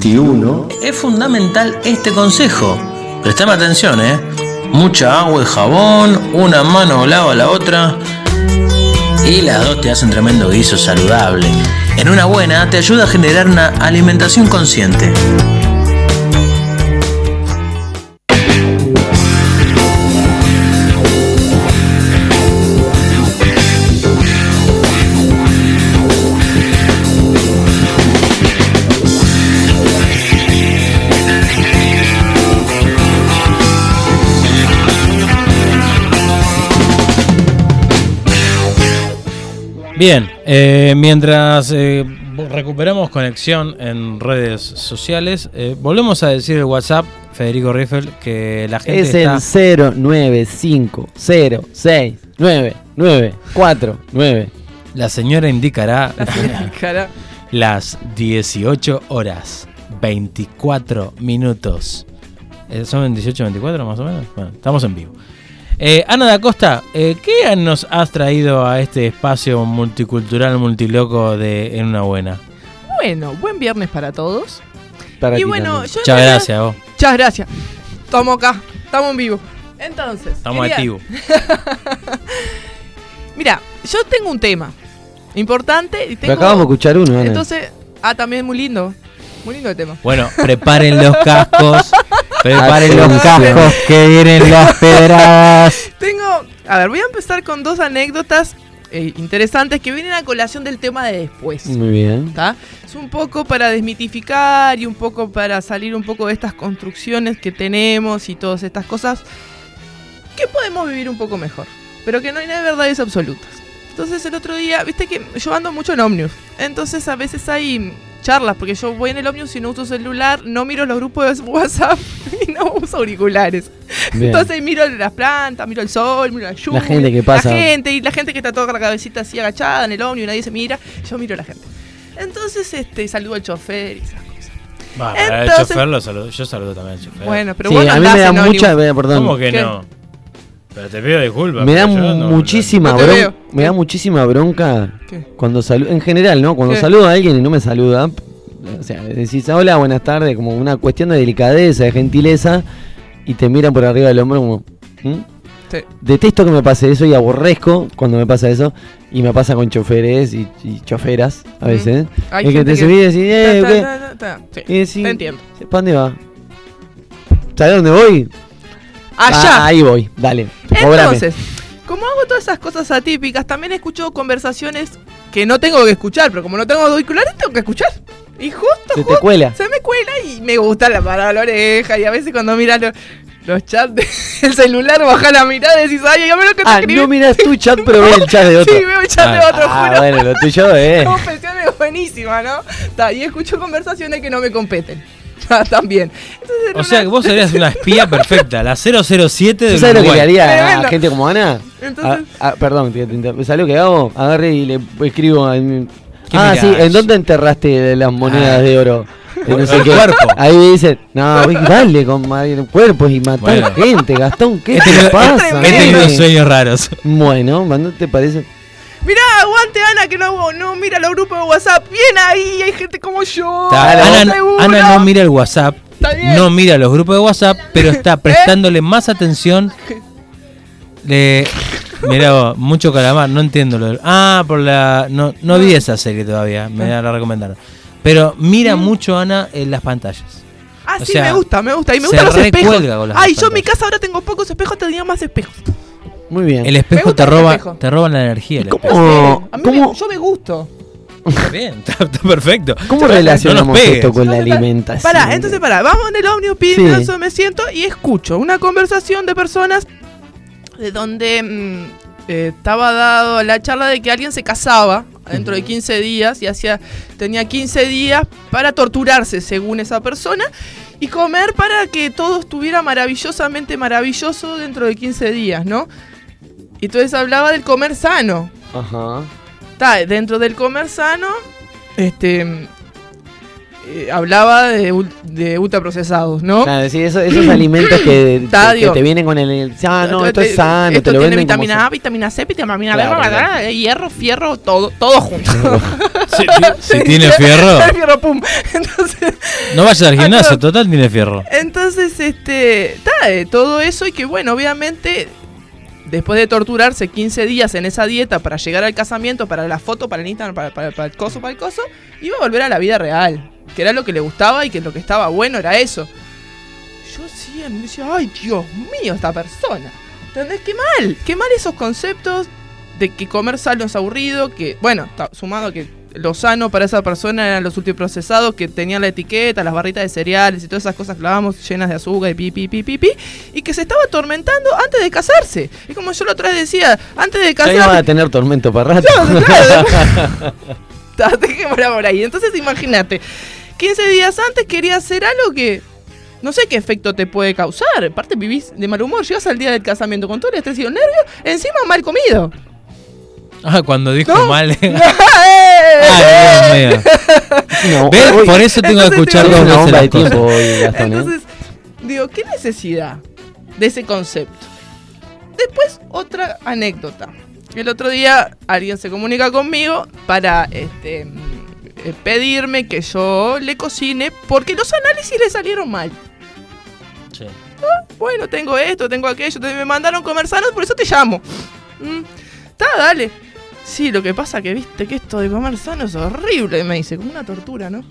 2021 es fundamental este consejo. Prestame atención, ¿eh? Mucha agua y jabón, una mano lava la otra. Y las dos te hacen tremendo guiso saludable. En una buena te ayuda a generar una alimentación consciente. Bien, eh, mientras eh, recuperamos conexión en redes sociales, eh, volvemos a decir el WhatsApp, Federico Riffel, que la gente Es está... el 0950699449. La señora indicará Cara. las 18 horas 24 minutos. Eh, ¿Son 18 24 más o menos? Bueno, estamos en vivo. Eh, Ana da Costa, eh, ¿qué nos has traído a este espacio multicultural, multiloco de En una buena? Bueno, buen viernes para todos. Para y bueno, yo. Muchas gracias, vos. Muchas gracias. Estamos acá, estamos en vivo. Entonces. Estamos quería- activos. Mira, yo tengo un tema importante y Pero tengo. acabamos de escuchar uno, Ana. Entonces. Ah, también muy lindo. Muy lindo el tema. Bueno, preparen los cascos. Preparen los cascos que vienen las pedradas. Tengo. A ver, voy a empezar con dos anécdotas eh, interesantes que vienen a colación del tema de después. Muy bien. ¿tá? Es un poco para desmitificar y un poco para salir un poco de estas construcciones que tenemos y todas estas cosas que podemos vivir un poco mejor, pero que no hay nada de verdades absolutas. Entonces el otro día, viste que yo ando mucho en Omnius, entonces a veces hay charlas, porque yo voy en el Omnius y no uso celular, no miro los grupos de WhatsApp y no uso auriculares. Bien. Entonces miro las plantas, miro el sol, miro la lluvia. La gente que pasa. La gente, y la gente que está toda con la cabecita así agachada en el ómnibus, nadie se mira, yo miro a la gente. Entonces, este, saludo al chofer y esas cosas. Entonces- el chofer lo saludo. Yo saludo también al chofer. Bueno, pero sí, vos no a mí me da ómnibus. mucha. Perdón. ¿Cómo que ¿Qué? no? Pero te pido disculpas. Me da no- muchísima no bronca. Me da muchísima bronca ¿Qué? cuando saludo. En general, ¿no? Cuando ¿Qué? saludo a alguien y no me saluda. O sea, decís hola, buenas tardes, como una cuestión de delicadeza, de gentileza. Y te miran por arriba del hombro como. ¿Mm? Sí. Detesto que me pase eso y aborrezco cuando me pasa eso. Y me pasa con choferes y, y choferas a veces. Hay es que te subís y decís, eh, Ta, ¿qué? ta, ta, ta, ta. Sí, Y decís, te entiendo. ¿para dónde va? ¿Sabes dónde voy? Allá. Ah, ahí voy, dale. cobrame. Entonces, como hago todas esas cosas atípicas, también escucho conversaciones que no tengo que escuchar, pero como no tengo auriculares, tengo que escuchar. Y justo, Se te justo, cuela. se me cuela y me gusta la parada la oreja. Y a veces cuando miras los, los chats del celular, baja la mirada y decís, ay, me lo que te Ah, escribí. no miras tu chat, pero ves el chat de otro. Sí, veo el chat de Ah, otro, ah, juro. bueno, lo tuyo es. Confesión es buenísima, ¿no? Ta, y escucho conversaciones que no me competen. Ta, También. Entonces, en O sea, que vos serías una espía perfecta, la 007 de ¿Tú sabes lo que le haría a gente como Ana? Entonces- Ah, ah, perdón, te, te ¿sabes lo que hago? Agarre y le escribo. en- ¿Qué Ah, mirás? sí, ¿en dónde enterraste las monedas Ah. de oro? No sé El qué. cuerpo. Ahí me dicen, no, dale con cuerpos y matar Bueno. gente, Gastón, ¿qué He te tenido, pasa? he tenido nene? sueños raros. Bueno, ¿no te parece? Mirá, aguante Ana, que no, no mira los grupos de WhatsApp. Bien ahí, hay gente como yo. Está- Ana, no mira el WhatsApp, no mira los grupos de WhatsApp, pero está prestándole más atención. Le, vos, mucho calamar, no entiendo lo del- Ah, por la. No, no vi esa serie todavía, me la recomendaron. Pero mira mucho Ana en las pantallas. Ah, o sí, sea, me gusta, me gusta. Y me gustan los espejos. Ay, yo en mi casa ahora tengo pocos espejos, tenía más espejos. Muy bien. El espejo te el roba, espejo. te roban la energía. el ¿Cómo? a mí ¿cómo? me- yo me gusto. Está bien, está, está perfecto. ¿Cómo relacionamos esto con la alimentación? Pará, entonces pará, vamos en el ómnibus, Sí. me siento y escucho una conversación de personas de donde mm, eh, estaba dado la charla de que alguien se casaba dentro de 15 días y hacía tenía 15 días para torturarse según esa persona y comer para que todo estuviera maravillosamente maravilloso dentro de 15 días, ¿no? Y entonces hablaba del comer sano. Ajá. Está, dentro del comer sano, este. eh, hablaba de, de ultraprocesados, ¿no? Claro, sí, esos alimentos que, Ta, que digo, te vienen con el. Ah, no, esto es sano, esto te lo tiene venden vitamina A, vitamina C, vitamina B, claro. eh, hierro, fierro, todo, todo junto. Si, si tiene fierro, fierro, pum. Entonces, no vayas al gimnasio, total tiene fierro. entonces este, ta, eh, todo eso y que bueno, obviamente después de torturarse 15 días en esa dieta para llegar al casamiento, para la foto, para el Instagram, para, el coso, para el coso, iba a volver a la vida real, que era lo que le gustaba y que lo que estaba bueno era eso. Yo siempre decía, ay Dios mío, esta persona. ¿Entendés? Qué mal, qué mal esos conceptos de que comer sano es aburrido, que, bueno, sumado que lo sano para esa persona eran los ultraprocesados que tenían la etiqueta, las barritas de cereales y todas esas cosas que hablábamos llenas de azúcar y pi, pi, pi, pi, pi, y que se estaba atormentando antes de casarse. Y como yo la otra vez decía, antes de Ya iban a casarse... tener tormento para rato. Ta, dejémosla por ahí. Entonces imagínate, 15 días antes quería hacer algo que no sé qué efecto te puede causar. Aparte vivís de mal humor, llegas al día del casamiento con todo el estrés y encima mal comido. Ah, cuando dijo No. mal. ¡Eh! Ay, Dios mío. No, ¿Ves? hoy- Por eso tengo que escuchar dos una veces de tiempo hoy, Gastón. ¿eh? Entonces, digo, ¿qué necesidad de ese concepto? Después, otra anécdota. El otro día alguien se comunica conmigo para este, mm, eh, pedirme que yo le cocine porque los análisis le salieron mal. Sí. Bueno, tengo esto, tengo aquello, te- me mandaron comer sanos, por eso te llamo. Mm, Está, dale. Sí, lo que pasa que viste que esto de comer sano es horrible, me dice, como una tortura, ¿no?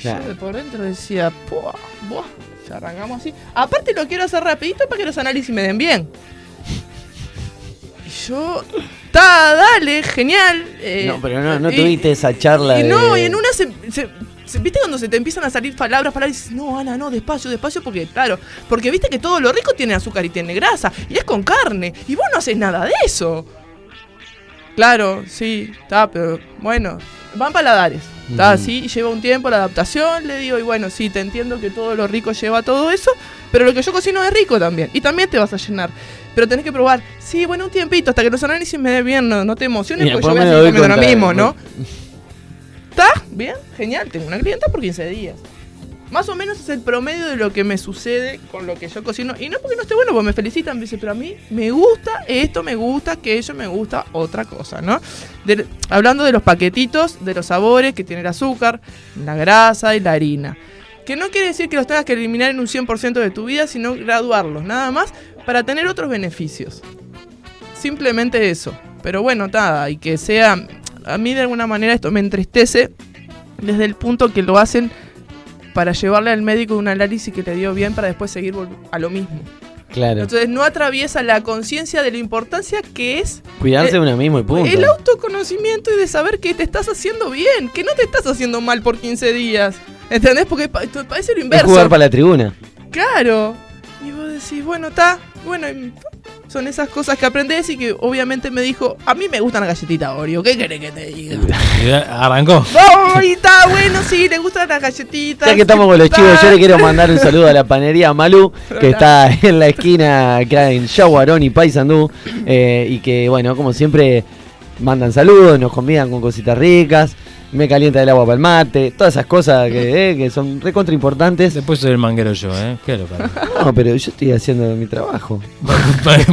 Claro. Yo de por dentro decía, buah, buah, ya arrancamos así. Aparte lo quiero hacer rapidito para que los análisis me den bien. Y yo, está, dale, genial. eh, No, pero no, no y- tuviste esa charla y no, de- y en una se- ¿Viste cuando se te empiezan a salir palabras, palabras y dices, no, Ana, no, despacio, despacio? Porque, claro, porque viste que todo lo rico tiene azúcar y tiene grasa, y es con carne, y vos no haces nada de eso. Claro, sí, está, pero bueno, van paladares. Está, Ujú. sí, lleva un tiempo la adaptación, le digo, y bueno, sí, te entiendo que todo lo rico lleva todo eso, pero lo que yo cocino es rico también, y también te vas a llenar. Pero tenés que probar, sí, bueno, un tiempito, hasta que los análisis me den bien, no, no te emociones, Mira, porque yo voy a seguir comiendo lo mismo, ¿no? ¿Está? Bien, genial. Tengo una clienta por 15 días. Más o menos es el promedio de lo que me sucede con lo que yo cocino. Y no porque no esté bueno, porque me felicitan, me dice, pero a mí me gusta esto, me gusta aquello, me gusta otra cosa, ¿no? Hablando de los paquetitos, de los sabores que tiene el azúcar, la grasa y la harina. Que no quiere decir que los tengas que eliminar en un 100% de tu vida, sino graduarlos, nada más, para tener otros beneficios. Simplemente eso. Pero bueno, nada, y que sea. A mí de alguna manera esto me entristece desde el punto que lo hacen para llevarle al médico un análisis que le dio bien para después seguir a lo mismo. Claro. Entonces no atraviesa la conciencia de la importancia que es Cuidarse de uno mismo y punto. el autoconocimiento y de saber que te estás haciendo bien, que no te estás haciendo mal por 15 días. ¿Entendés? Porque pa- parece lo es inverso. jugar para la tribuna. Claro. Y vos decís, bueno, está, bueno, son esas cosas que aprendés y que obviamente me dijo, a mí me gustan las galletitas Oreo, ¿qué querés que te diga? Arrancó. ¡Ay, está bueno! Sí, le gustan las galletitas. Ya que estamos con los chicos, yo le quiero mandar un saludo a la panería Malú, que está en la esquina acá en Yaguarón y Paysandú, eh, y que, bueno, como siempre, mandan saludos, nos convidan con cositas ricas, me calienta el agua para el mate, todas esas cosas que, eh, que son recontra importantes. Después soy el manguero yo, ¿eh? Qué loco. No, pero yo estoy haciendo mi trabajo.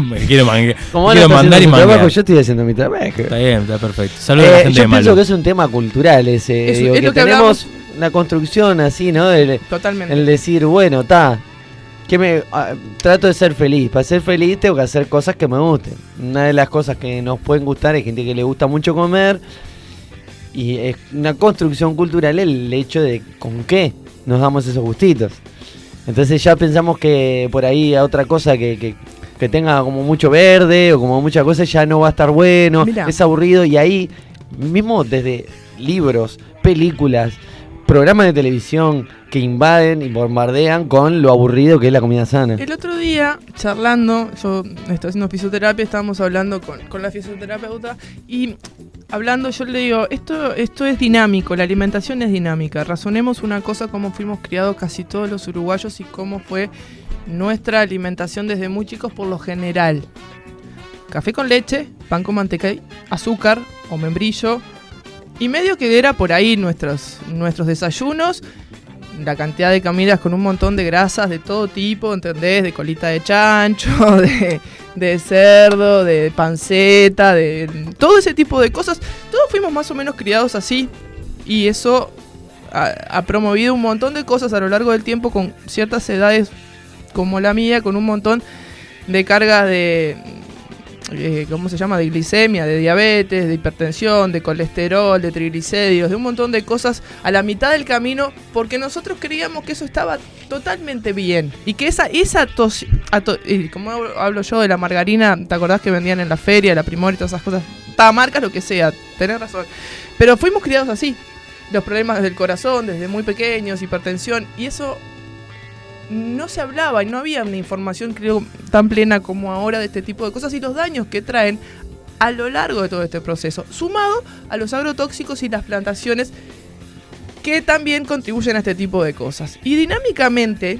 Me quiero, mangue- Como Ana quiero mandar y su trabajo, manguear. yo estoy haciendo mi trabajo. Está bien, está perfecto. Saludos a la Eh, gente yo de pienso Malo. que es un tema cultural ese, Es- digo, es que, lo que tenemos hablamos. una construcción así, ¿no? El, Totalmente. el decir, bueno, está, que me ah, trato de ser feliz. Para ser feliz tengo que hacer cosas que me gusten. Una de las cosas que nos pueden gustar es gente que le gusta mucho comer y es una construcción cultural el hecho de con qué nos damos esos gustitos. Entonces ya pensamos que por ahí a otra cosa que, que- que tenga como mucho verde o como mucha cosa ya no va a estar bueno, Mirá. es aburrido y ahí mismo desde libros, películas, programas de televisión que invaden y bombardean con lo aburrido que es la comida sana. El otro día, charlando, yo estoy haciendo fisioterapia, estábamos hablando con, con la fisioterapeuta y hablando yo le digo, esto, esto es dinámico, la alimentación es dinámica. Razonemos una cosa como fuimos criados casi todos los uruguayos y cómo fue nuestra alimentación desde muy chicos por lo general. Café con leche, pan con manteca, azúcar o membrillo Y medio que era por ahí nuestros, nuestros desayunos, la cantidad de comidas con un montón de grasas de todo tipo, ¿entendés? De colita de chancho, de, cerdo, de panceta, de todo ese tipo de cosas. Todos fuimos más o menos criados así. Y eso ha promovido un montón de cosas a lo largo del tiempo con ciertas edades como la mía, con un montón de cargas de, eh, ¿cómo se llama? De glicemia, de diabetes, de hipertensión, de colesterol, de triglicéridos, de un montón de cosas a la mitad del camino, porque nosotros creíamos que eso estaba totalmente bien. Y que esa, esa tos, ato- como hablo- yo de la margarina, ¿te acordás que vendían en la feria, la primor y todas esas cosas? marcas, lo que sea, tenés razón. Pero fuimos criados así. Los problemas del corazón, desde muy pequeños, hipertensión, y eso no se hablaba y no había una información, creo, tan plena como ahora de este tipo de cosas y los daños que traen a lo largo de todo este proceso, sumado a los agrotóxicos y las plantaciones que también contribuyen a este tipo de cosas. Y dinámicamente,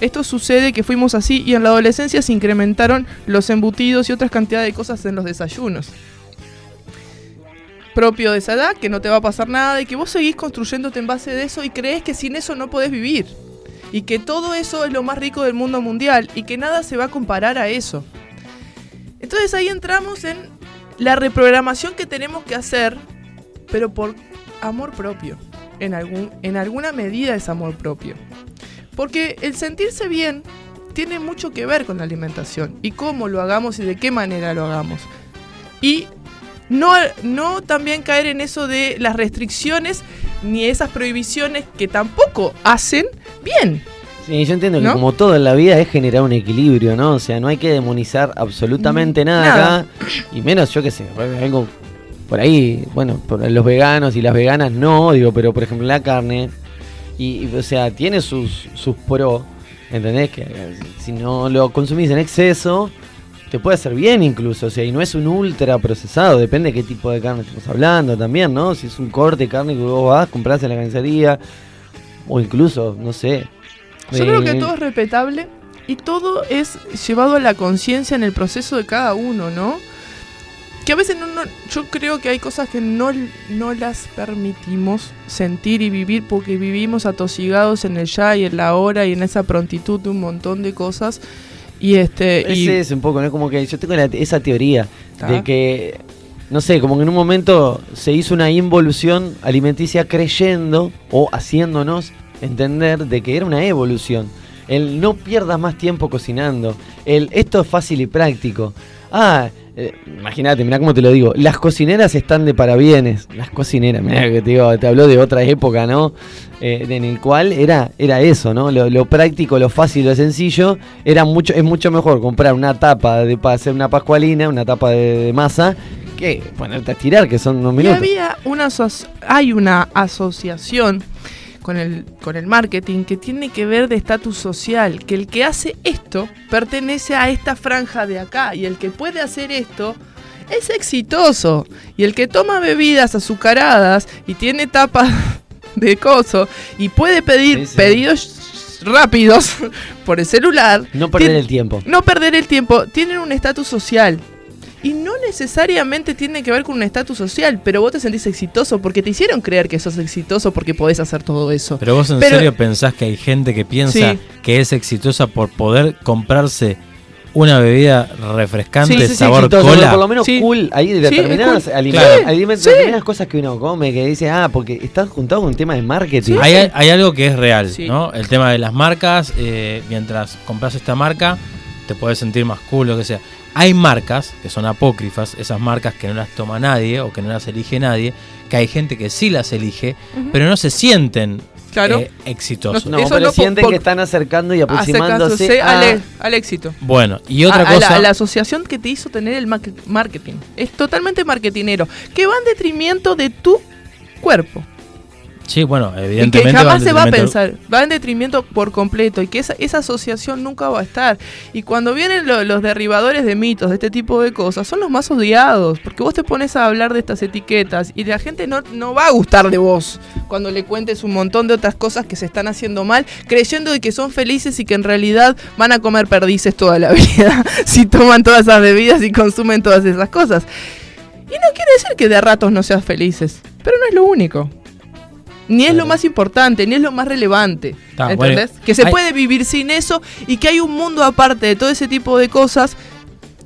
esto sucede que fuimos así y en la adolescencia se incrementaron los embutidos y otras cantidades de cosas en los desayunos. Propio de esa edad, que no te va a pasar nada y que vos seguís construyéndote en base de eso y crees que sin eso no podés vivir y que todo eso es lo más rico del mundo mundial y que nada se va a comparar a eso. Entonces ahí entramos en la reprogramación que tenemos que hacer, pero por amor propio. En, algún, en alguna medida es amor propio. Porque el sentirse bien tiene mucho que ver con la alimentación y cómo lo hagamos y de qué manera lo hagamos. Y no, no también caer en eso de las restricciones ni esas prohibiciones que tampoco hacen bien. Sí, yo entiendo que ¿No? como todo en la vida es generar un equilibrio, ¿no? O sea, no hay que demonizar absolutamente nada, Nada. acá. Y menos, yo qué sé, algo por ahí, bueno, por los veganos y las veganas no, digo, pero por ejemplo la carne, y, y, o sea, tiene sus, sus pros, ¿entendés? Que eh, si no lo consumís en exceso, te puede hacer bien incluso, o sea, y no es un ultra procesado, depende de qué tipo de carne estamos hablando también, ¿no? Si es un corte de carne que vos vas, compras en la carnicería, o incluso, no sé. Yo creo que eh, todo es respetable y todo es llevado a la conciencia en el proceso de cada uno, ¿no? Que a veces no, no- yo creo que hay cosas que no, no las permitimos sentir y vivir porque vivimos atosigados en el ya y en la hora y en esa prontitud de un montón de cosas. Y este. y- Ese es un poco, ¿no? Como que yo tengo la- esa teoría de que, no sé, como que en un momento se hizo una involución alimenticia creyendo o haciéndonos entender de que era una evolución. El no pierdas más tiempo cocinando. El esto es fácil y práctico. Ah, eh, imagínate, mira cómo te lo digo. Las cocineras están de parabienes. Las cocineras, mira que te digo, te habló de otra época, ¿no? Eh, en el cual era, era eso, ¿no? Lo, práctico, lo fácil, lo sencillo. Era mucho, es mucho mejor comprar una tapa de para hacer una pascualina, una tapa de masa, que ponerte a estirar, que son unos Y había una hay una asociación con el, con el marketing que tiene que ver de estatus social, que el que hace esto pertenece a esta franja de acá y el que puede hacer esto es exitoso y el que toma bebidas azucaradas y tiene tapas de coso y puede pedir Sí, sí. pedidos rápidos por el celular, No perder tiene- el tiempo. no perder el tiempo, tienen un estatus social. Necesariamente tiene que ver con un estatus social, pero vos te sentís exitoso porque te hicieron creer que sos exitoso porque podés hacer todo eso. Pero vos en Pero- serio pensás que hay gente que piensa Sí. que es exitosa por poder comprarse una bebida refrescante, Sí, sí, sí, sabor Exitoso, cola. por lo menos Sí. cool Sí, determinadas, cool. aliment- aliment- determinadas cosas que uno come que dice, ah, porque estás juntado con un tema de marketing. Hay, hay algo que es real, Sí. ¿no? El tema de las marcas, eh, mientras compras esta marca, te puedes sentir más cool, lo que sea. Hay marcas que son apócrifas, esas marcas que no las toma nadie o que no las elige nadie, que hay gente que sí las elige, pero no se sienten Claro. eh, exitosos. No, Eso pero no sienten que están acercando y aproximándose a... al, e- al éxito. Bueno, y otra a, a cosa... la, a la asociación que te hizo tener el market- marketing. Es totalmente marketinero. Que va en detrimento de tu cuerpo. Sí, bueno, Y que evidentemente... jamás se va a pensar, va en detrimento por completo y que esa, esa asociación nunca va a estar. Y cuando vienen lo- los derribadores de mitos, de este tipo de cosas, son los más odiados, porque vos te pones a hablar de estas etiquetas y la gente no, no va a gustar de vos cuando le cuentes un montón de otras cosas que se están haciendo mal, creyendo de que son felices y que en realidad van a comer perdices toda la vida si toman todas esas bebidas y consumen todas esas cosas. Y no quiere decir que de ratos no seas felices. Pero no es lo único. Ni es lo más importante, ni es lo más relevante. Está, ¿Entendés? bueno, que se hay- puede vivir sin eso y que hay un mundo aparte de todo ese tipo de cosas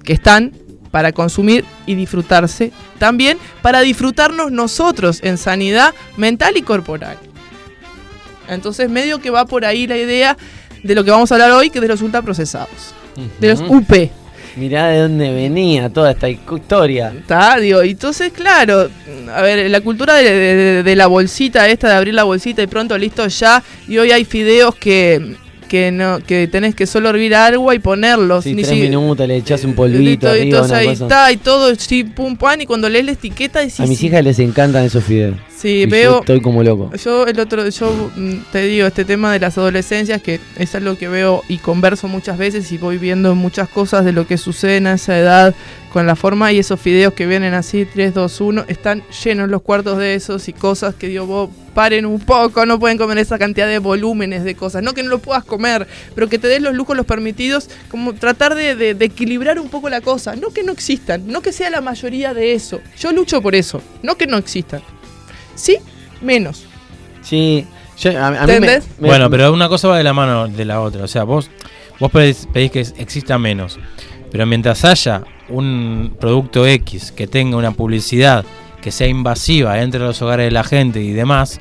que están para consumir y disfrutarse. También para disfrutarnos nosotros en sanidad mental y corporal. Entonces, medio que va por ahí la idea de lo que vamos a hablar hoy, que es de los ultraprocesados. De los. UP. Mirá de dónde venía toda esta historia. Está, digo, entonces, claro, a ver, la cultura de, de- de la bolsita esta, de abrir la bolsita y pronto listo ya, y hoy hay fideos que, que no que tenés que solo hervir agua y ponerlos. Sí, ni tres si- minutos, le echás un polvito Listo, y arriba, una ahí cosa. está, y todo, sí, pum, pan, y cuando lees la etiqueta decís... A mis hijas les encantan esos fideos. Sí, Y yo veo... estoy como loco. Yo el otro, yo mm, te digo, este tema de las adolescencias, que es algo que veo y converso muchas veces y voy viendo muchas cosas de lo que sucede en esa edad con la forma y esos fideos que vienen así, 3, 2, 1, están llenos los cuartos de esos y cosas que digo, vos paren un poco, no pueden comer esa cantidad de volúmenes de cosas, no que no lo puedas comer, pero que te des los lujos, los permitidos, como tratar de, de- de equilibrar un poco la cosa, no que no existan, no que sea la mayoría de eso, yo lucho por eso, no que no existan, sí, menos. Sí, yo, a, a mí me- Bueno, pero una cosa va de la mano de la otra. O sea, vos, vos pedís, pedís que exista menos. Pero mientras haya un producto X que tenga una publicidad que sea invasiva entre los hogares de la gente y demás,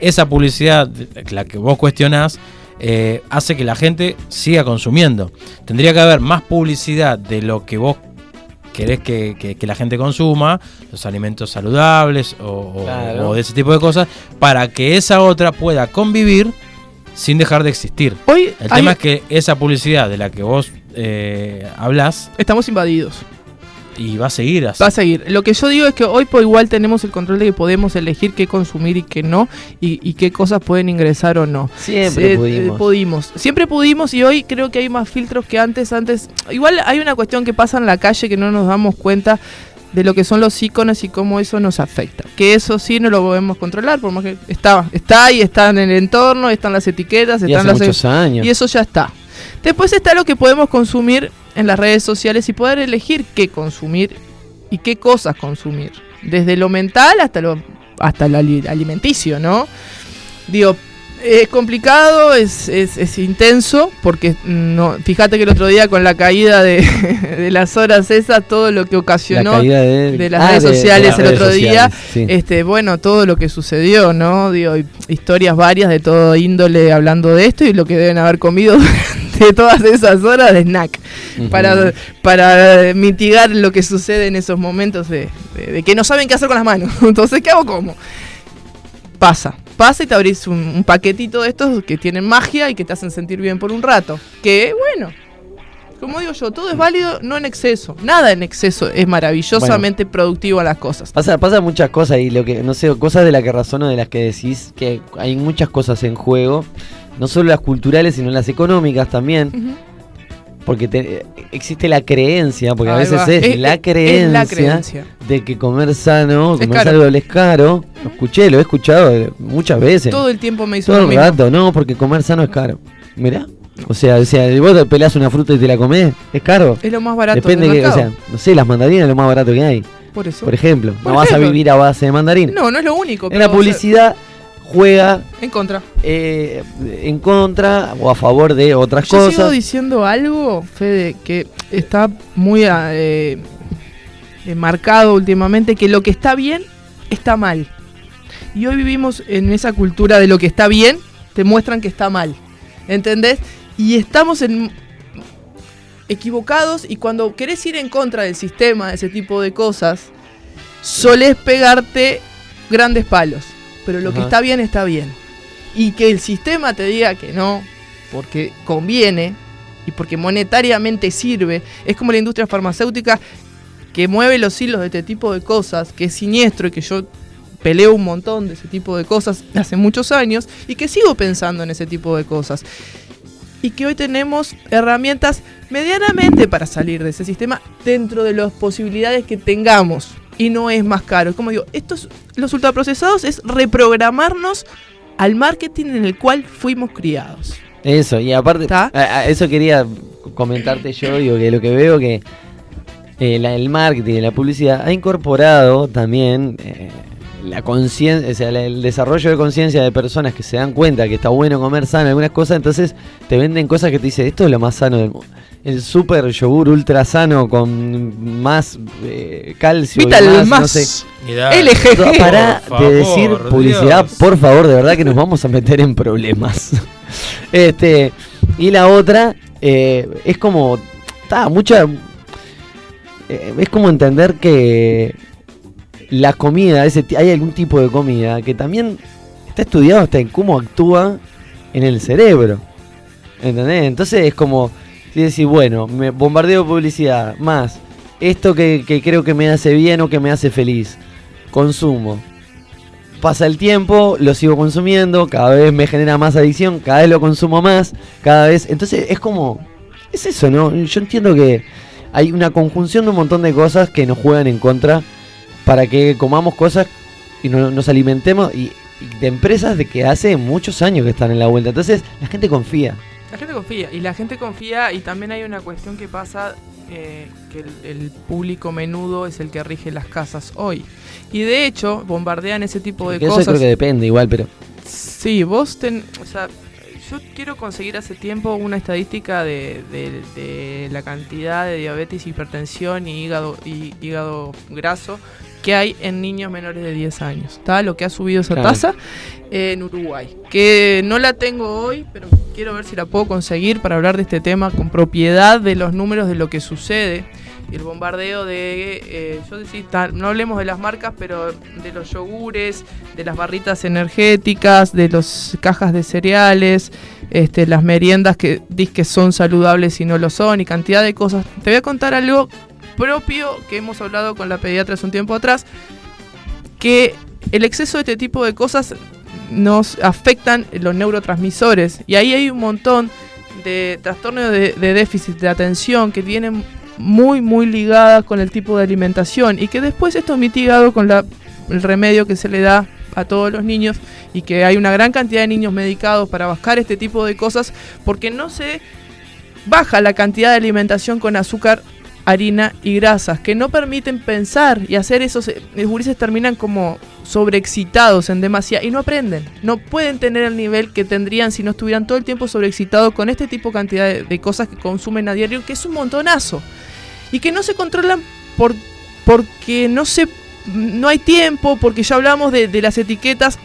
esa publicidad, la que vos cuestionás, eh, hace que la gente siga consumiendo. Tendría que haber más publicidad de lo que vos querés que, que- que la gente consuma, los alimentos saludables o, o- Claro. o de ese tipo de cosas, para que esa otra pueda convivir sin dejar de existir. Hoy El hay- tema es que esa publicidad de la que vos eh, hablas estamos invadidos. y va a seguir así. Va a seguir. Lo que yo digo es que hoy por igual tenemos el control de que podemos elegir qué consumir y qué no, y, y qué cosas pueden ingresar o no. Siempre Eh, pudimos. eh, pudimos. Siempre pudimos y hoy creo que hay más filtros que antes. Antes, igual hay una cuestión que pasa en la calle que no nos damos cuenta de lo que son los iconos y cómo eso nos afecta. Que eso sí no lo podemos controlar, por más que está, está ahí, está en el entorno, están las etiquetas, y están hace las muchos años. y eso ya está. Después está lo que podemos consumir en las redes sociales y poder elegir qué consumir y qué cosas consumir. Desde lo mental hasta lo hasta lo ali- alimenticio, ¿no? Digo, es complicado, es, es, es intenso, porque no, fíjate que el otro día con la caída de, de las horas esas, todo lo que La ocasionó caída de, de las Ah, redes de- de sociales el redes otro día, sí. este, bueno, todo lo que sucedió, ¿no? Digo, hi- historias varias de todo índole hablando de esto y lo que deben haber comido de todas esas horas de snack para, para mitigar lo que sucede en esos momentos de, de- de que no saben qué hacer con las manos. Entonces, ¿qué hago? ¿Cómo? Pasa, pasa y te abrís un, un paquetito de estos que tienen magia y que te hacen sentir bien por un rato. Que, bueno, como digo yo, todo es válido, no en exceso. Nada en exceso es maravillosamente productivo a las cosas. Pasa, pasa muchas cosas y lo que, no sé, cosas de las que razono, de las que decís, que hay muchas cosas en juego, no solo las culturales, sino las económicas también, porque te- existe la creencia, porque a veces es, Es- la es creencia la creencia. de que comer sano, Es comer caro. saludable es caro. Lo escuché, lo he escuchado eh, muchas veces. Todo el tiempo me hizo Todo el rato, no, porque comer sano es caro. Mirá. O sea, o sea, vos te pelás una fruta y te la comés, es caro. Es lo más barato Depende del que, o sea, no sé, las mandarinas es lo más barato que hay. por eso. Por ejemplo, Por no vas a vivir a base de mandarín. No, no es lo único. en pero, la o sea, publicidad juega en contra. eh, en contra o a favor de otras Yo sigo cosas. diciendo algo, Fede, que está muy eh, eh, marcado últimamente, que lo que está bien está mal. Y hoy vivimos en esa cultura de lo que está bien, te muestran que está mal. ¿Entendés? Y estamos en equivocados y cuando querés ir en contra del sistema, de ese tipo de cosas, solés pegarte grandes palos. Pero lo que está bien está bien. Y que el sistema te diga que no, porque conviene y porque monetariamente sirve, es como la industria farmacéutica que mueve los hilos de este tipo de cosas, que es siniestro y que yo peleo un montón de ese tipo de cosas hace muchos años y que sigo pensando en ese tipo de cosas. Y que hoy tenemos herramientas medianamente para salir de ese sistema dentro de las posibilidades que tengamos. Y no es más caro. Como digo, estos, los ultraprocesados es reprogramarnos al marketing en el cual fuimos criados. Eso, y aparte, a- a eso quería comentarte yo, digo que lo que veo que eh, la- el marketing la publicidad ha incorporado también, eh, la conciencia, o sea, el desarrollo de conciencia de personas que se dan cuenta que está bueno comer sano, algunas cosas, entonces te venden cosas que te dicen, esto es lo más sano del mundo. El super yogur ultra sano con más eh, calcio. Vital y más, más. no sé. LGG. De decir publicidad, Dios. por favor, de verdad que nos vamos a meter en problemas. este Y la otra eh, es como. Está, mucha. eh, es como entender que la comida, ese, hay algún tipo de comida que también está estudiado hasta en cómo actúa en el cerebro. ¿Entendés? Entonces es como. Si decís, bueno, me bombardeo de publicidad, más esto que, que creo que me hace bien o que me hace feliz. Consumo. Pasa el tiempo, lo sigo consumiendo, cada vez me genera más adicción, cada vez lo consumo más, cada vez. Entonces es como. Es eso, ¿no? Yo entiendo que hay una conjunción de un montón de cosas que nos juegan en contra para que comamos cosas y no- nos alimentemos y, y de empresas de que hace muchos años que están en la vuelta. Entonces la gente confía. La gente confía, y la gente confía, y también hay una cuestión que pasa, eh, que el, el público menudo es el que rige las casas hoy. Y de hecho, bombardean ese tipo de Que eso cosas. creo que depende igual, pero Sí, vos ten, o sea, yo quiero conseguir hace tiempo una estadística de, de- de la cantidad de diabetes, hipertensión y hígado, y hígado graso que hay en niños menores de 10 años. ¿Está? Lo que ha subido esa Claro. tasa en Uruguay. Que no la tengo hoy, pero quiero ver si la puedo conseguir para hablar de este tema con propiedad de los números de lo que sucede. El bombardeo de, eh, yo decía, no hablemos de las marcas, pero de los yogures, de las barritas energéticas, de las cajas de cereales, este, las meriendas que dis que son saludables y no lo son, y cantidad de cosas. Te voy a contar algo propio que hemos hablado con la pediatra hace un tiempo atrás, que el exceso de este tipo de cosas nos afectan los neurotransmisores, y ahí hay un montón de trastornos de, de déficit de atención que vienen muy muy ligadas con el tipo de alimentación y que después esto es mitigado con la, el remedio que se le da a todos los niños y que hay una gran cantidad de niños medicados para bajar este tipo de cosas porque no se baja la cantidad de alimentación con azúcar, harina y grasas que no permiten pensar y hacer esos los gurises terminan como sobreexcitados en demasía y no aprenden, no pueden tener el nivel que tendrían si no estuvieran todo el tiempo sobreexcitados con este tipo de cantidad de, cosas que consumen a diario, que es un montonazo y que no se controlan por, porque no se no hay tiempo, porque ya hablamos de las etiquetas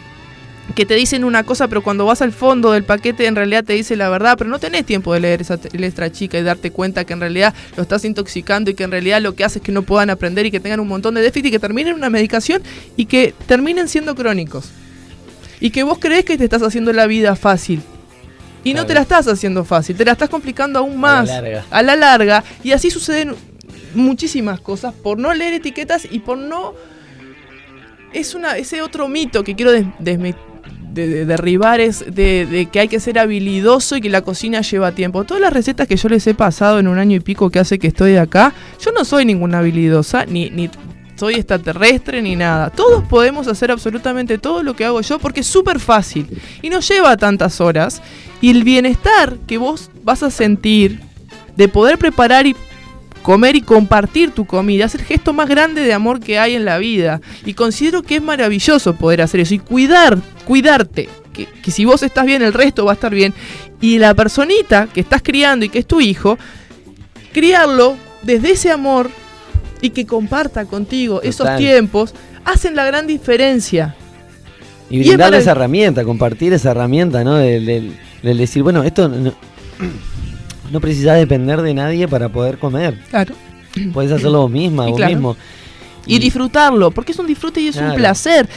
que te dicen una cosa, pero cuando vas al fondo del paquete en realidad te dice la verdad, pero no tenés tiempo de leer esa letra chica y darte cuenta que en realidad lo estás intoxicando y que en realidad lo que hace es que no puedan aprender y que tengan un montón de déficit y que terminen una medicación y que terminen siendo crónicos. Y que vos crees que te estás haciendo la vida fácil. Y no te la estás haciendo fácil, te la estás complicando aún más A la larga. a la larga. Y así suceden muchísimas cosas por no leer etiquetas y por no... Es una, ese otro mito que quiero des- de- de- derribar es de, de que hay que ser habilidoso y que la cocina lleva tiempo. Todas las recetas que yo les he pasado en un año y pico que hace que estoy acá, yo no soy ninguna habilidosa, ni, ni soy extraterrestre, ni nada. Todos podemos hacer absolutamente todo lo que hago yo porque es súper fácil y no lleva tantas horas. Y el bienestar que vos vas a sentir de poder preparar y comer y compartir tu comida es el gesto más grande de amor que hay en la vida. Y considero que es maravilloso poder hacer eso y cuidar, cuidarte. Que, que si vos estás bien, el resto va a estar bien. Y la personita que estás criando y que es tu hijo, criarlo desde ese amor y que comparta contigo esos tiempos, hacen la gran diferencia. Y Y es brindarle marav- esa herramienta, compartir esa herramienta, ¿no? Del, del- del decir, bueno, esto no, no precisás depender de nadie para poder comer. Claro. Podés hacerlo vos misma, Y vos claro. mismo. Y, disfrutarlo, porque es un disfrute y es un placer.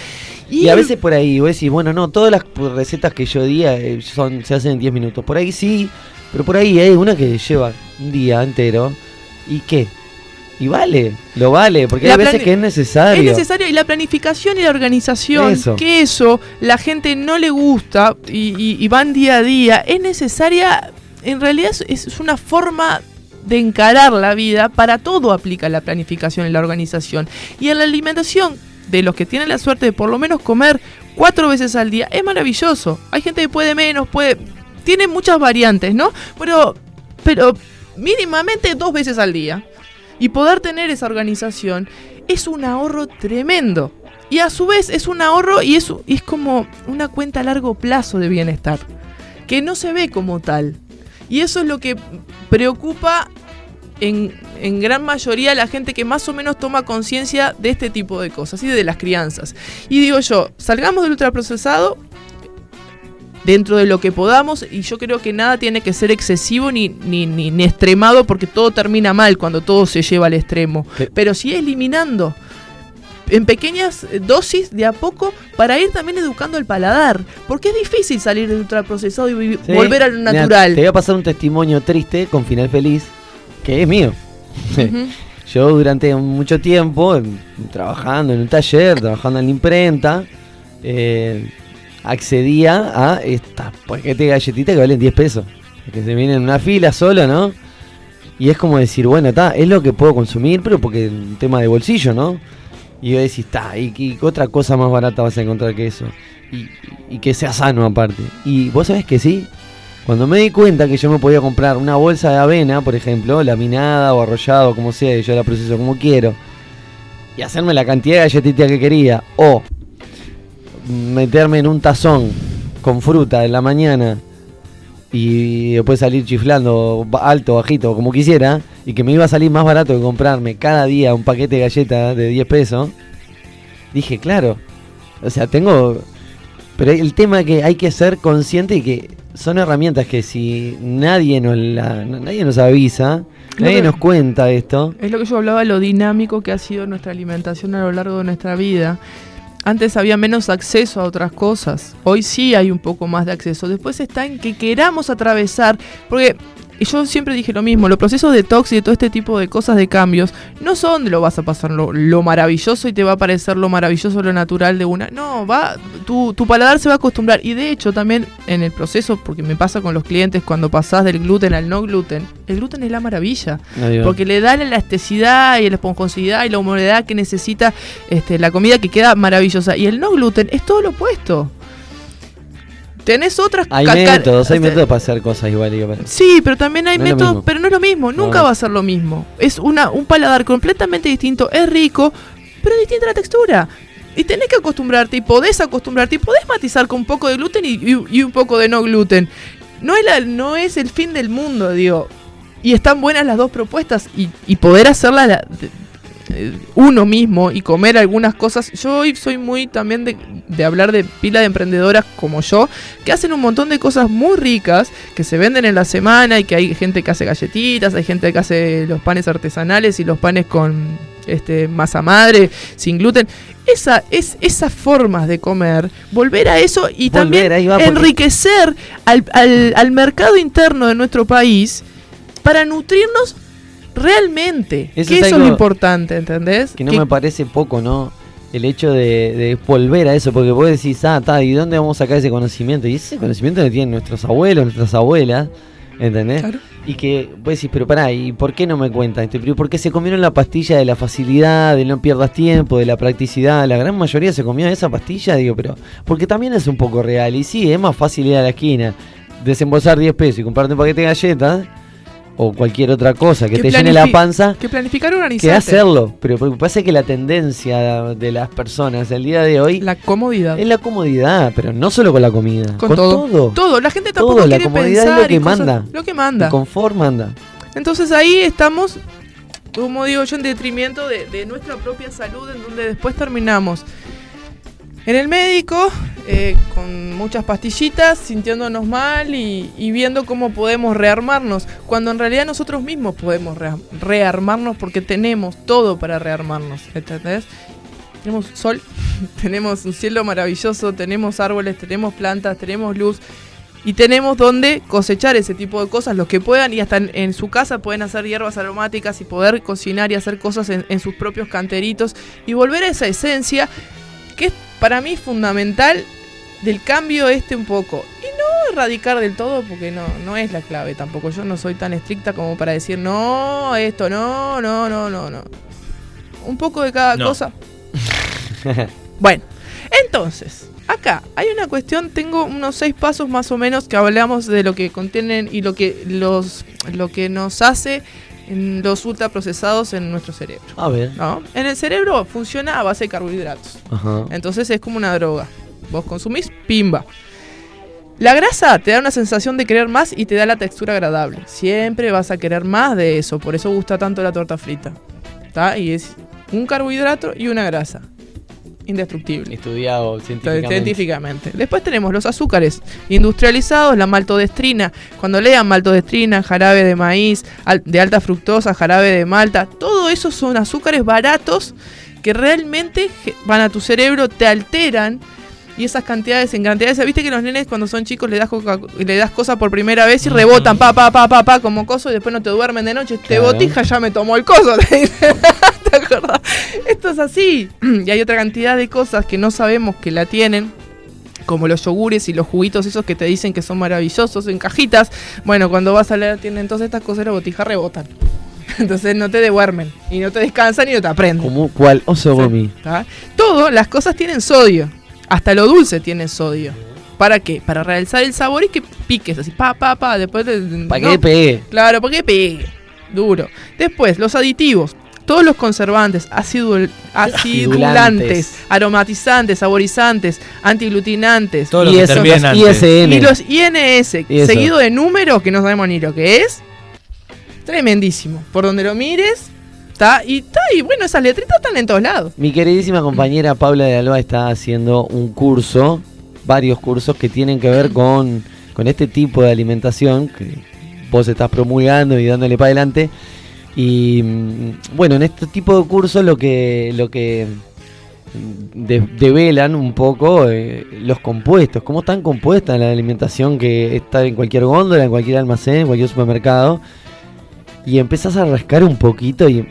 Y, a veces por ahí vos decís, bueno, no, todas las recetas que yo di eh, son, se hacen en 10 minutos. Por ahí sí, pero por ahí hay una que lleva un día entero. ¿Y qué? Y vale, lo vale, porque La hay veces que es necesario. Es necesario y la planificación y la organización, Eso. que eso la gente no le gusta y, y- y van día a día, es necesaria, en realidad es, una forma de encarar la vida, para todo aplica la planificación y la organización. Y en la alimentación de los que tienen la suerte de por lo menos comer cuatro veces al día, es maravilloso. Hay gente que puede menos, puede... Tiene muchas variantes, ¿no? Pero, pero mínimamente dos veces al día y poder tener esa organización es un ahorro tremendo. Y a su vez es un ahorro y es, es como una cuenta a largo plazo de bienestar, que no se ve como tal. Y eso es lo que preocupa en, en, gran mayoría a la gente que más o menos toma conciencia de este tipo de cosas y de las crianzas. Y digo yo, salgamos del ultraprocesado dentro de lo que podamos y yo creo que nada tiene que ser excesivo ni, ni, ni, extremado porque todo termina mal cuando todo se lleva al extremo. Pero sí eliminando en pequeñas dosis de a poco para ir también educando el paladar. Porque es difícil salir del ultraprocesado y volver a lo natural. te voy a pasar un testimonio triste con final feliz, que es mío. Yo durante mucho tiempo, trabajando en un taller, trabajando en la imprenta, eh, accedía a estas paquetes de galletitas que valen 10 pesos. Que se vienen en una fila solo, ¿no? Y es como decir, bueno, está, es lo que puedo consumir, pero porque es un tema de bolsillo, ¿no? Y yo decís, está, y, otra cosa más barata vas a encontrar que eso. Y, que sea sano aparte. Y vos sabés que sí. Cuando me di cuenta que yo me podía comprar una bolsa de avena, por ejemplo, laminada o arrollado, como sea, y yo la proceso como quiero, y hacerme la cantidad de galletitas que quería, o meterme en un tazón con fruta en la mañana y después salir chiflando alto, bajito, como quisiera, y que me iba a salir más barato que comprarme cada día un paquete de galletas de 10 pesos, dije, claro, o sea, tengo... Pero el tema es que hay que ser consciente y que son herramientas que si nadie nos, la, nadie nos avisa, nadie nos cuenta esto. Es lo que yo hablaba, lo dinámico que ha sido nuestra alimentación a lo largo de nuestra vida. Antes había menos acceso a otras cosas. Hoy sí hay un poco más de acceso. Después está en que queramos atravesar. Porque y yo siempre dije lo mismo, los procesos de tox y de todo este tipo de cosas de cambios no son lo vas a pasar lo, maravilloso y te va a parecer lo maravilloso, lo natural de una. No, va, tu, tu, paladar se va a acostumbrar. Y de hecho también en el proceso, porque me pasa con los clientes cuando pasás del gluten al no gluten, el gluten es la maravilla. Porque le da la elasticidad y la esponjosidad y la humedad que necesita este, la comida que queda maravillosa. Y el no gluten es todo lo opuesto. Tenés otras Hay métodos, hay métodos para hacer cosas igual. Sí, pero también hay métodos, pero no es lo mismo, nunca va a ser lo mismo. Es una, un paladar completamente distinto, es rico, pero distinta la textura. Y tenés que acostumbrarte y podés acostumbrarte y podés matizar con un poco de gluten y, un poco de no gluten. No es, la, no es el fin del mundo, digo. Y están buenas las dos propuestas y, y poder hacerlas uno mismo y comer algunas cosas. Yo hoy soy muy también de, hablar de pila de emprendedoras como yo, que hacen un montón de cosas muy ricas, que se venden en la semana y que hay gente que hace galletitas, hay gente que hace los panes artesanales y los panes con este, masa madre, sin gluten. Esa, es, esas formas de comer, volver a eso y también enriquecer al, al, al mercado interno de nuestro país para nutrirnos realmente. Eso que es eso es lo importante, ¿entendés? Que no me parece poco, ¿no? El hecho de, volver a eso, porque vos decís, ah, está, ¿y dónde vamos a sacar ese conocimiento? Y ese conocimiento lo tienen nuestros abuelos, nuestras abuelas, ¿entendés? Claro. Y que vos decís, pero pará, ¿y por qué no me cuentan? Porque se comieron la pastilla de la facilidad, de no pierdas tiempo, de la practicidad. La gran mayoría se comió esa pastilla, digo, pero. Porque también es un poco real. Y sí, es más fácil ir a la esquina, desembolsar 10 pesos y comprarte un paquete de galletas o cualquier otra cosa que, te llene la panza que planificar organizar que hacerlo. Pero lo que pasa es que la tendencia de las personas el día de hoy la comodidad. es la comodidad pero no solo con la comida con, todo. todo. La gente tampoco quiere la comodidad es lo que manda. lo que manda. El confort manda. Entonces ahí estamos como digo yo en detrimento de, de nuestra propia salud en donde después terminamos en el médico, eh, con muchas pastillitas, sintiéndonos mal y, viendo cómo podemos rearmarnos, cuando en realidad nosotros mismos podemos rearmarnos porque tenemos todo para rearmarnos, ¿entendés? Tenemos sol, tenemos un cielo maravilloso, tenemos árboles, tenemos plantas, tenemos luz y tenemos donde cosechar ese tipo de cosas, los que puedan, y hasta en, su casa pueden hacer hierbas aromáticas y poder cocinar y hacer cosas en, en sus propios canteritos y volver a esa esencia que es para mí fundamental del cambio este un poco. Y no erradicar del todo, porque no, no es la clave tampoco. Yo no soy tan estricta como para decir, no, esto, no, no, no, no, no. Un poco de cada cosa. bueno, entonces, acá hay una cuestión, tengo unos seis pasos más o menos que hablamos de lo que contienen y lo que, los, lo que nos hace en los ultraprocesados en nuestro cerebro. A ver. ¿no? En el cerebro funciona a base de carbohidratos. Ajá. Entonces es como una droga. Vos consumís, pimba. La grasa te da una sensación de querer más y te da la textura agradable. Siempre vas a querer más de eso, por eso gusta tanto la torta frita. ¿Está? Y es un carbohidrato y una grasa. Indestructible. Estudiado científicamente. Científicamente. Después tenemos los azúcares industrializados, la maltodestrina. Cuando lean maltodestrina, jarabe de maíz, de alta fructosa, jarabe de malta, todo eso son azúcares baratos que realmente van a tu cerebro, te alteran. Y esas cantidades en cantidades, viste que los nenes cuando son chicos le das coca- le das cosas por primera vez y rebotan pa pa pa pa pa como coso y después no te duermen de noche, te botija ya me tomó el coso, te dicen. ¿Te acordás? Esto es así. Y hay otra cantidad de cosas que no sabemos que la tienen. Como los yogures y los juguitos esos que te dicen que son maravillosos en cajitas. Bueno, cuando vas a leer tienen todas estas cosas, la botija rebotan. Entonces no te devuelven. Y no te descansan y no te aprenden. Como cual oso gomi. ¿tá? Todo, las cosas tienen sodio. Hasta lo dulce tiene sodio. ¿Para qué? Para realzar el sabor y que piques así, pa, pa, pa. Después de, Para no, le pegue. Claro, porque pegue. Duro. Después, los aditivos. Todos los conservantes, acidul- acidulantes, aromatizantes, saborizantes, antiglutinantes. Todo lo Y los. ISN. Y los INS, Y seguido de números que no sabemos ni lo que es. Tremendísimo. Por donde lo mires, está. Y, está, y bueno, esas letritas están en todos lados. Mi queridísima compañera Paula de Alba está haciendo un curso, varios cursos que tienen que ver con, con este tipo de alimentación que vos estás promulgando y dándole para adelante. Y mm, bueno, en este tipo de cursos lo que, lo que mm, de- develan un poco eh, los compuestos, cómo están compuestas la alimentación que está en cualquier góndola, en cualquier almacén, en cualquier supermercado. Y empezás a rascar un poquito y,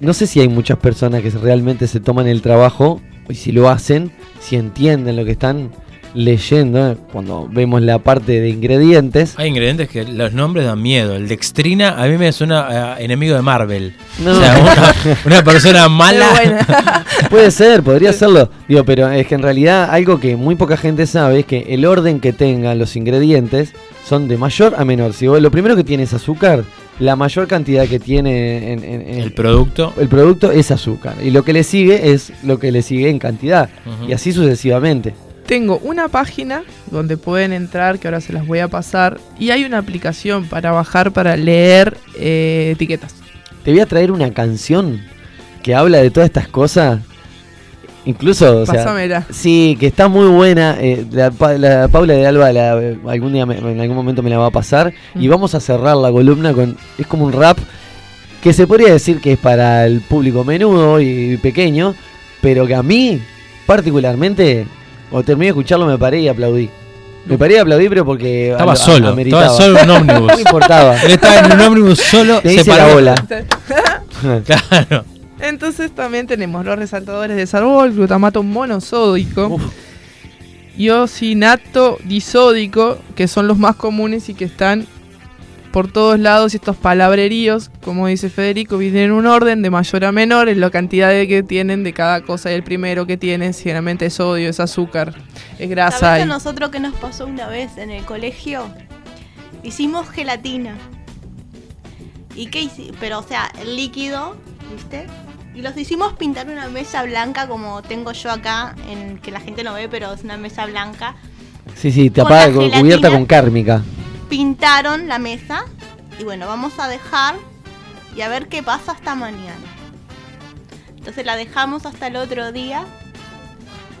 no sé si hay muchas personas que realmente se toman el trabajo, y si lo hacen, si entienden lo que están leyendo, eh, cuando vemos la parte de ingredientes. Hay ingredientes que los nombres dan miedo. El dextrina a mí me suena a enemigo de Marvel. No. O sea, una, una persona mala. Bueno. Puede ser, podría serlo. Digo, pero es que en realidad algo que muy poca gente sabe es que el orden que tengan los ingredientes son de mayor a menor. Si vos- lo primero que tiene es azúcar, la mayor cantidad que tiene en, en- en- El producto. el producto es azúcar. Y lo que le sigue es lo que le sigue en cantidad. Y así sucesivamente. Tengo una página donde pueden entrar, que ahora se las voy a pasar, y hay una aplicación para bajar para leer eh, etiquetas. Te voy a traer una canción que habla de todas estas cosas. Incluso, o sea, sí, que está muy buena. eh, la Paula de Alba la- algún día, me- en algún momento me la va a pasar. Y Mm. vamos a cerrar la columna con. Es como un rap que se podría decir que es para el público menudo y pequeño, pero que a mí, particularmente, cuando terminé de escucharlo, me paré y aplaudí. Me paré y aplaudí, pero porque. Estaba a- solo. ameritaba. Estaba solo en un ómnibus. No importaba. Él estaba en un ómnibus solo. Te se hice la bola. Claro. Entonces también tenemos los resaltadores de sabor, glutamato monosódico, Uf. iosinato disódico, que son los más comunes y que están por todos lados y estos palabreríos, como dice Federico, vienen en un orden de mayor a menor en la cantidad de que tienen de cada cosa. Y el primero que tienen, generalmente es sodio, es azúcar, es grasa. ¿Sabés a nosotros qué nos pasó una vez en el colegio? Hicimos gelatina. ¿Y qué hicimos? Pero, o sea, el líquido, ¿viste? Y los hicimos pintar una mesa blanca como tengo yo acá, en que la gente no ve, pero es una mesa blanca. Sí, sí, tapada, cubierta con cármica. Pintaron la mesa y bueno, vamos a dejar y a ver qué pasa hasta mañana. Entonces la dejamos hasta el otro día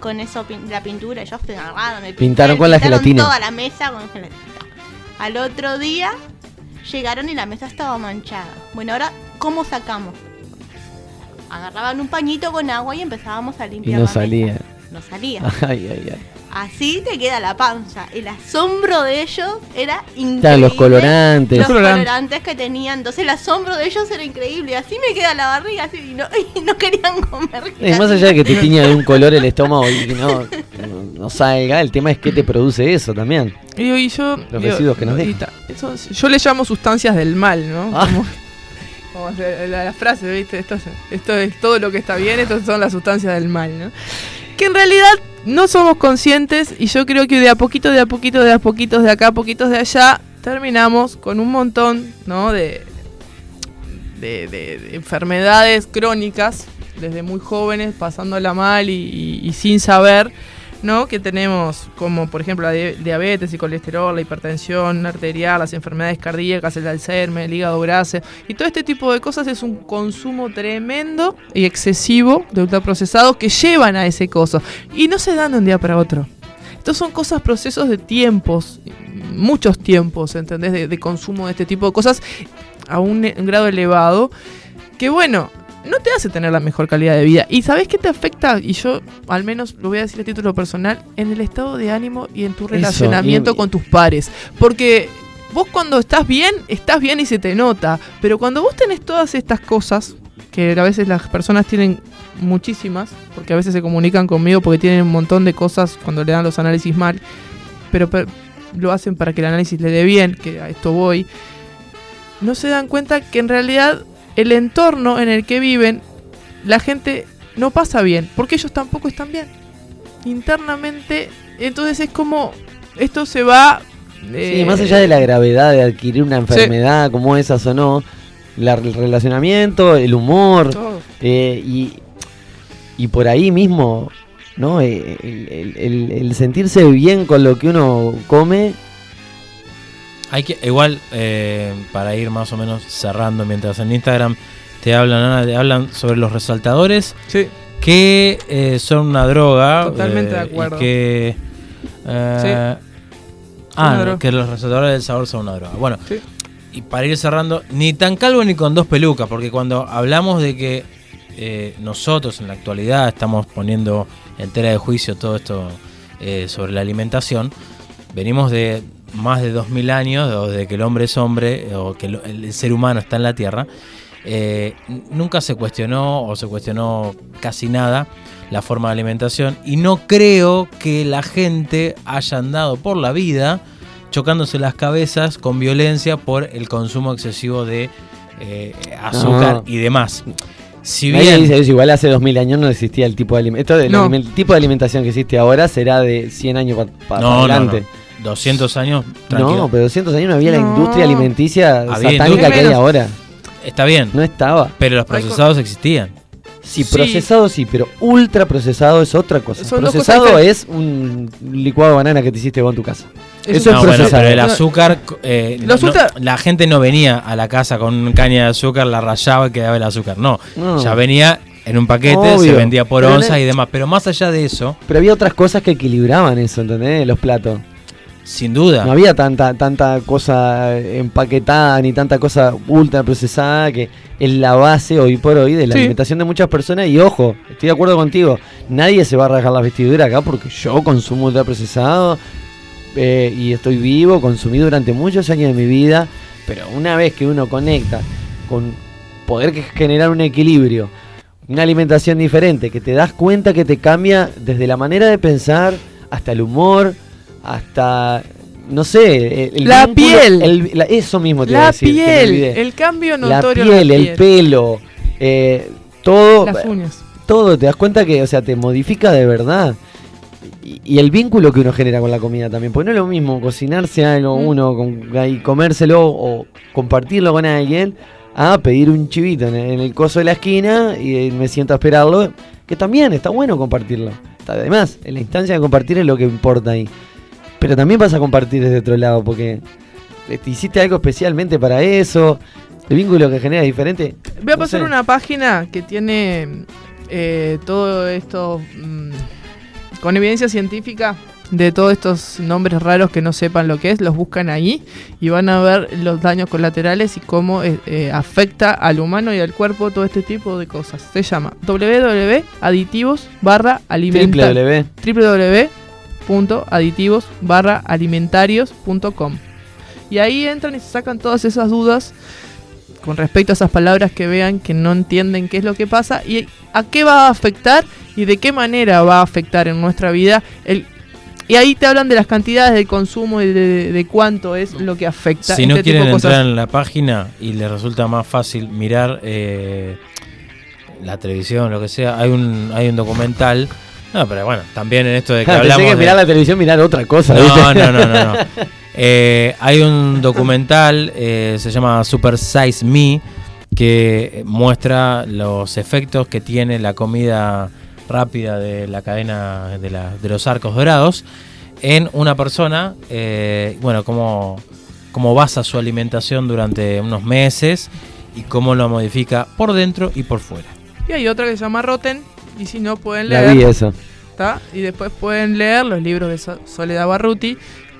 con eso, la pintura. Ellos agarraron el Pintaron pincel, con la pintaron gelatina. toda la mesa con gelatina. Al otro día llegaron y la mesa estaba manchada. Bueno, ahora, ¿cómo sacamos? Agarraban un pañito con agua y empezábamos a Y limpiar no la mesa. salía. No salía. Ay, ay, ay. Así te queda la panza. El asombro de ellos era increíble. Estaban los colorantes. Los Colorantes. que tenían. Entonces el asombro de ellos era increíble. Así me queda la barriga así y no, y no querían comer. Eh, más allá de que te tiña de un color el estómago y que no, no, no salga, el tema es que te produce eso también. Y, y yo, Los residuos que nos y dejan. eso yo le llamo sustancias del mal, ¿no? Ah. Como, como la, la- la frase, ¿viste? Esto es, esto es todo lo que está bien, estas son las sustancias del mal, ¿no? Que en realidad no somos conscientes y yo creo que de a poquito, de a poquito, de a poquitos, de acá, poquitos de allá, terminamos con un montón ¿no? de, de, de- de enfermedades crónicas, desde muy jóvenes, pasándola mal y, y- y sin saber, ¿no? Que tenemos como, por ejemplo, la di- diabetes y colesterol, la hipertensión arterial, las enfermedades cardíacas, el Alzheimer, el hígado graso. Y todo este tipo de cosas es un consumo tremendo y excesivo de ultraprocesados que llevan a ese coso. Y no se dan de un día para otro. Estos son cosas, procesos de tiempos, muchos tiempos, ¿entendés? De, de consumo de este tipo de cosas a un, un grado elevado. Que bueno, no te hace tener la mejor calidad de vida. ¿Y sabes qué te afecta? Y yo, al menos lo voy a decir a título personal, en el estado de ánimo y en tu relacionamiento y- con tus pares. Porque vos cuando estás bien, estás bien y se te nota. Pero cuando vos tenés todas estas cosas, que a veces las personas tienen muchísimas, porque a veces se comunican conmigo porque tienen un montón de cosas cuando le dan los análisis mal, pero, pe- lo hacen para que el análisis le dé bien, que a esto voy, no se dan cuenta que en realidad el entorno en el que viven, la gente no pasa bien, porque ellos tampoco están bien. Internamente, entonces es como, esto se va... Sí, eh, más allá de la gravedad de adquirir una enfermedad como esas o no, la- el relacionamiento, el humor, eh, y, y por ahí mismo, ¿no? Eh, el, el- el- el sentirse bien con lo que uno come, Hay que, igual, eh, para ir más o menos cerrando, mientras en Instagram te hablan, Ana, te hablan sobre los resaltadores Sí. que eh, son una droga. Totalmente eh, de acuerdo. Y que. eh, una Ah, que los resaltadores del sabor son una droga. Bueno, Sí. y para ir cerrando, ni tan calvo ni con dos pelucas, porque cuando hablamos de que eh, nosotros en la actualidad estamos poniendo en tela de juicio todo esto eh, sobre la alimentación, venimos de más de 2000 años, o de que el hombre es hombre, o que el ser humano está en la Tierra, eh, nunca se cuestionó o se cuestionó casi nada la forma de alimentación y no creo que la gente haya andado por la vida chocándose las cabezas con violencia por el consumo excesivo de eh, azúcar No. y demás. Si bien dice eso, igual hace 2000 años no existía el tipo de alimentación. No. El tipo de alimentación que existe ahora será de 100 años para no, adelante. no, 200 años, tranquilo. No, pero 200 años no había la industria alimenticia Había satánica industria. que hay ahora. Está bien, No estaba. pero los procesados existían. Sí, Sí. procesado sí, pero ultra procesado es otra cosa. Son procesado cosas es un licuado de banana que te hiciste vos en tu casa. Es Eso un- es no, bueno, procesado. pero el azúcar, eh, Los no- ultra- la gente no venía a la casa con caña de azúcar, la rayaba y quedaba el azúcar. No, No. ya venía en un paquete, se vendía por Pero onza no- y demás. Pero más allá de eso, Pero había otras cosas que equilibraban eso, ¿entendés? Los platos. Sin duda, No había tanta, tanta cosa empaquetada ni tanta cosa ultra procesada que es la base hoy por hoy de la Sí. alimentación de muchas personas. Y ojo, estoy de acuerdo contigo, nadie se va a rasgar las vestiduras acá porque yo consumo ultra procesado eh, y estoy vivo, consumí durante muchos años de mi vida. Pero una vez que uno conecta con poder que- generar un equilibrio, una alimentación diferente, que te das cuenta que te cambia desde la manera de pensar hasta el humor, hasta, no sé, el, el La vínculo- piel. el- la- eso mismo te iba a La decir, piel, el cambio la notorio. piel, la el pelo, eh, todo, Las uñas. todo, te das cuenta que, o sea, te modifica de verdad. Y, y el vínculo que uno genera con la comida también, porque no es lo mismo cocinarse algo Mm. uno con, y comérselo o compartirlo con alguien a pedir un chivito en el, en el coso de la esquina y eh, me siento a esperarlo, que también está bueno compartirlo. Además, en la instancia de compartir es lo que importa ahí. Pero también vas a compartir desde otro lado, porque te hiciste algo especialmente para eso, el vínculo que genera es diferente. Voy a No pasar sé. una página que tiene eh, todo esto mm, con evidencia científica de todos estos nombres raros que no sepan lo que es, los buscan ahí y van a ver los daños colaterales y cómo eh, eh, afecta al humano y al cuerpo todo este tipo de cosas. Se llama www.aditivos barra Triple W. www.aditivos barra alimentarios.com y ahí entran y se sacan todas esas dudas con respecto a esas palabras que vean que no entienden qué es lo que pasa y a qué va a afectar y de qué manera va a afectar en nuestra vida el y ahí te hablan de las cantidades de consumo y de, de- cuánto es lo que afecta si no este tipo quieren de cosas. entrar en la página y les resulta más fácil mirar eh, la televisión, lo que sea, hay un, hay un documental. No, pero bueno, también en esto de que Ah, pensé hablamos. que de- mirar la televisión, mirar otra cosa. No, ¿viste? no, no, no, no. Eh, hay un documental, eh, se llama Super Size Me, que muestra los efectos que tiene la comida rápida de la cadena de, la- de los arcos dorados en una persona, eh, bueno, cómo, cómo basa su alimentación durante unos meses y cómo lo modifica por dentro y por fuera. Y hay otra que se llama Rotten. Y si no pueden La leer. vi. ¿tá? Y después pueden leer los libros de So- Soledad Barruti,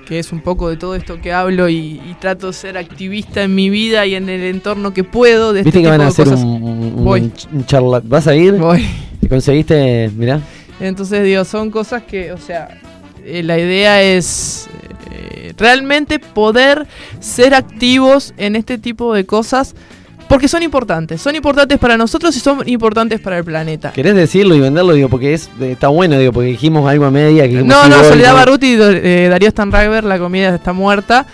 que es un poco de todo esto que hablo y, y trato de ser activista en mi vida y en el entorno que puedo. De Viste este que van a hacer cosas. un, un, Voy. un charla. ¿Vas a ir? Voy. ¿Te conseguiste? Mirá. Entonces, digo, son cosas que, o sea, eh, la idea es eh, realmente poder ser activos en este tipo de cosas porque son importantes. Son importantes para nosotros y son importantes para el planeta. ¿Querés decirlo y venderlo? Digo, porque es, eh, está bueno, digo, porque dijimos algo a media. Que No, no, Soledad no. Barruti y eh, Darío Stanriver, la comida está muerta.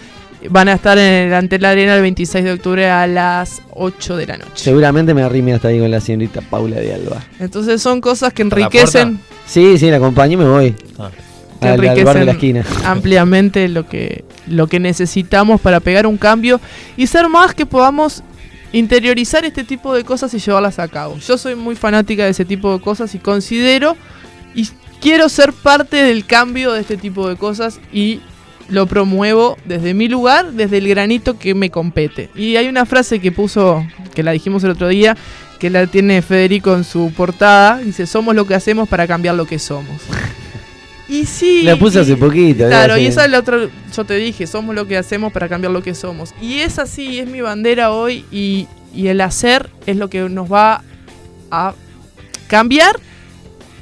Van a estar en el Ante la Arena el 26 de octubre a las 8 de la noche. Seguramente me arrime hasta ahí con la señorita Paula de Alba. Entonces son cosas que ¿Está a la enriquecen, Sí, sí, la acompaño y me voy. Ah. que Al, al bar de enriquecen la esquina. ampliamente lo que, lo que necesitamos para pegar un cambio y ser más que podamos interiorizar este tipo de cosas y llevarlas a cabo. Yo soy muy fanática de ese tipo de cosas y considero y quiero ser parte del cambio de este tipo de cosas y lo promuevo desde mi lugar, desde el granito que me compete. Y hay una frase que puso, que la dijimos el otro día, que la tiene Federico en su portada, dice, somos lo que hacemos para cambiar lo que somos. Y sí. La puse hace y- poquito. Claro, hace- y esa es la otra, yo te dije, somos lo que hacemos para cambiar lo que somos. Y es así, es mi bandera hoy y, y el hacer es lo que nos va a cambiar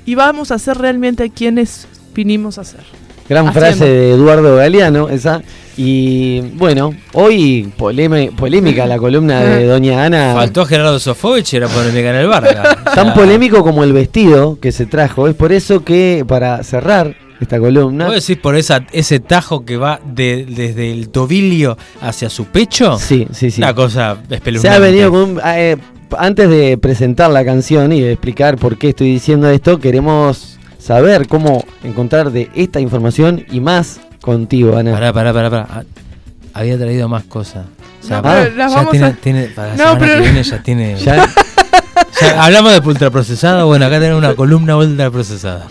y vamos a ser realmente quienes vinimos a ser. Gran haciendo. frase de Eduardo Galeano, esa. Y bueno, hoy polémica la columna de Doña Ana. Faltó Gerardo Sofovich y era polémica en el bar. Tan polémico como el vestido que se trajo. Es por eso que, para cerrar esta columna. ¿Vos decís por esa, ese tajo que va de- desde el tobillo hacia su pecho? Sí, sí, sí. Una cosa espeluznante. Se ha venido con. un- eh, antes de presentar la canción y de explicar por qué estoy diciendo esto, queremos saber cómo encontrar de esta información y más contigo, Ana. Pará, pará, pará, pará. Ah, Había traído más cosas. O sea, No, pará, pero las ya vamos tiene, a- tiene- para la No, semana pero- que viene ya tiene. Ya- ya hablamos de ultraprocesada. Bueno, acá tenemos una columna ultraprocesada.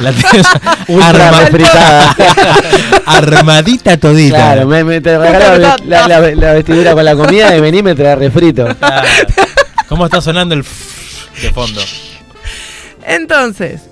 La tenés ultra arma- refritada. armadita todita. claro, me, me te la, la- la- la vestidura con la comida y vení y me trae refrito. Claro. ¿Cómo está sonando el de fondo? Entonces,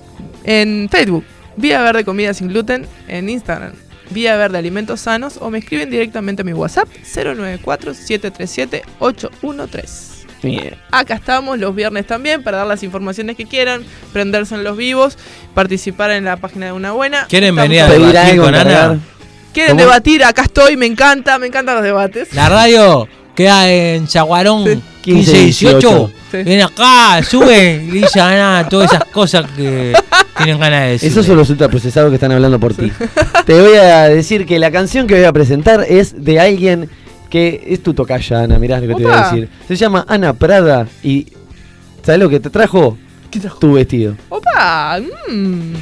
en Facebook, Vía Verde Comida Sin Gluten, en Instagram, Vía Verde Alimentos Sanos o me escriben directamente a mi WhatsApp 094-737-813. Bien. Acá estamos los viernes también para dar las informaciones que quieran, prenderse en los vivos, participar en la página de Una Buena. ¿Quieren Estamos venir a debatir algo, con Ana? ¿Quieren ¿Cómo? debatir? Acá estoy, me encanta, me encantan los debates. La radio queda en Chaguarón Sí. 15, 18. Sí. Ven acá, sube y dice a Ana todas esas cosas que tienen ganas de decir. Esos son los ultraprocesados que están hablando por ti. Te voy a decir que la canción que voy a presentar es de alguien que es tu tocaya, Ana. Mirá lo que te voy a decir. Se llama Ana Prada y ¿sabes lo que te trajo? ¿Qué trajo? Tu vestido. ¡Opa! mm.